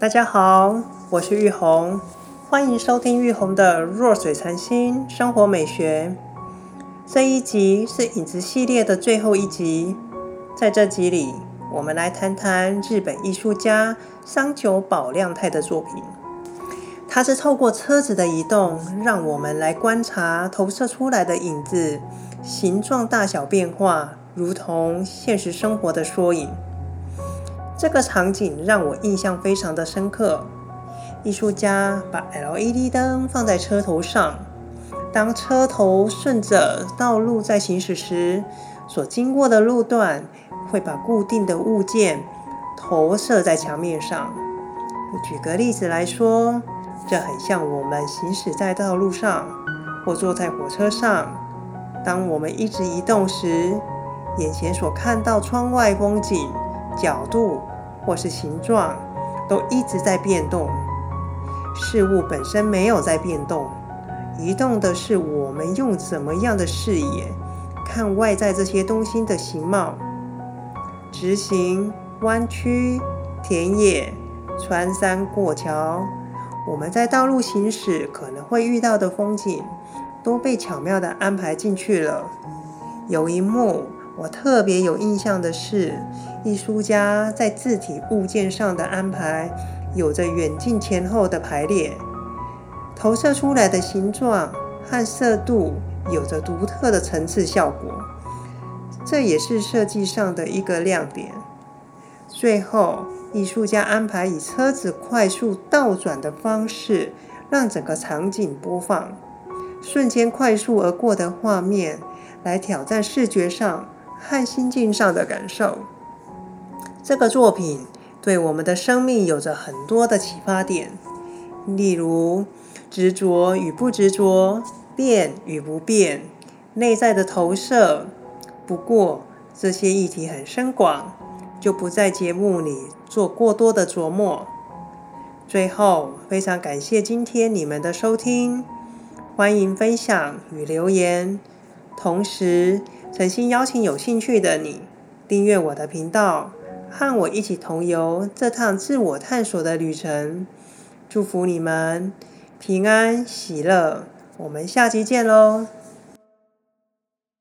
大家好，我是玉红，欢迎收听玉红的弱水禅心生活美学。这一集是影子系列的最后一集，在这集里，我们来谈谈日本艺术家桑久保亮太的作品。他是透过车子的移动，让我们来观察投射出来的影子形状大小变化，如同现实生活的缩影。这个场景让我印象非常的深刻。艺术家把 LED 灯放在车头上，当车头顺着道路在行驶时，所经过的路段会把固定的物件投射在墙面上。举个例子来说，这很像我们行驶在道路上或坐在火车上，当我们一直移动时，眼前所看到窗外风景角度。或是形状都一直在变动，事物本身没有在变动，移动的是我们用怎么样的视野看外在这些东西的形貌。直行、弯曲、田野、穿山过桥，我们在道路行驶可能会遇到的风景，都被巧妙地安排进去了。有一幕。我特别有印象的是，艺术家在字体物件上的安排，有着远近前后的排列，投射出来的形状和色度有着独特的层次效果，这也是设计上的一个亮点。最后，艺术家安排以车子快速倒转的方式，让整个场景播放瞬间快速而过的画面，来挑战视觉上。和心境上的感受，这个作品对我们的生命有着很多的启发点，例如执着与不执着，变与不变，内在的投射。不过这些议题很深广，就不在节目里做过多的琢磨。最后，非常感谢今天你们的收听，欢迎分享与留言，同时。诚心邀请有兴趣的你订阅我的频道，和我一起同游这趟自我探索的旅程。祝福你们平安喜乐，我们下期见喽！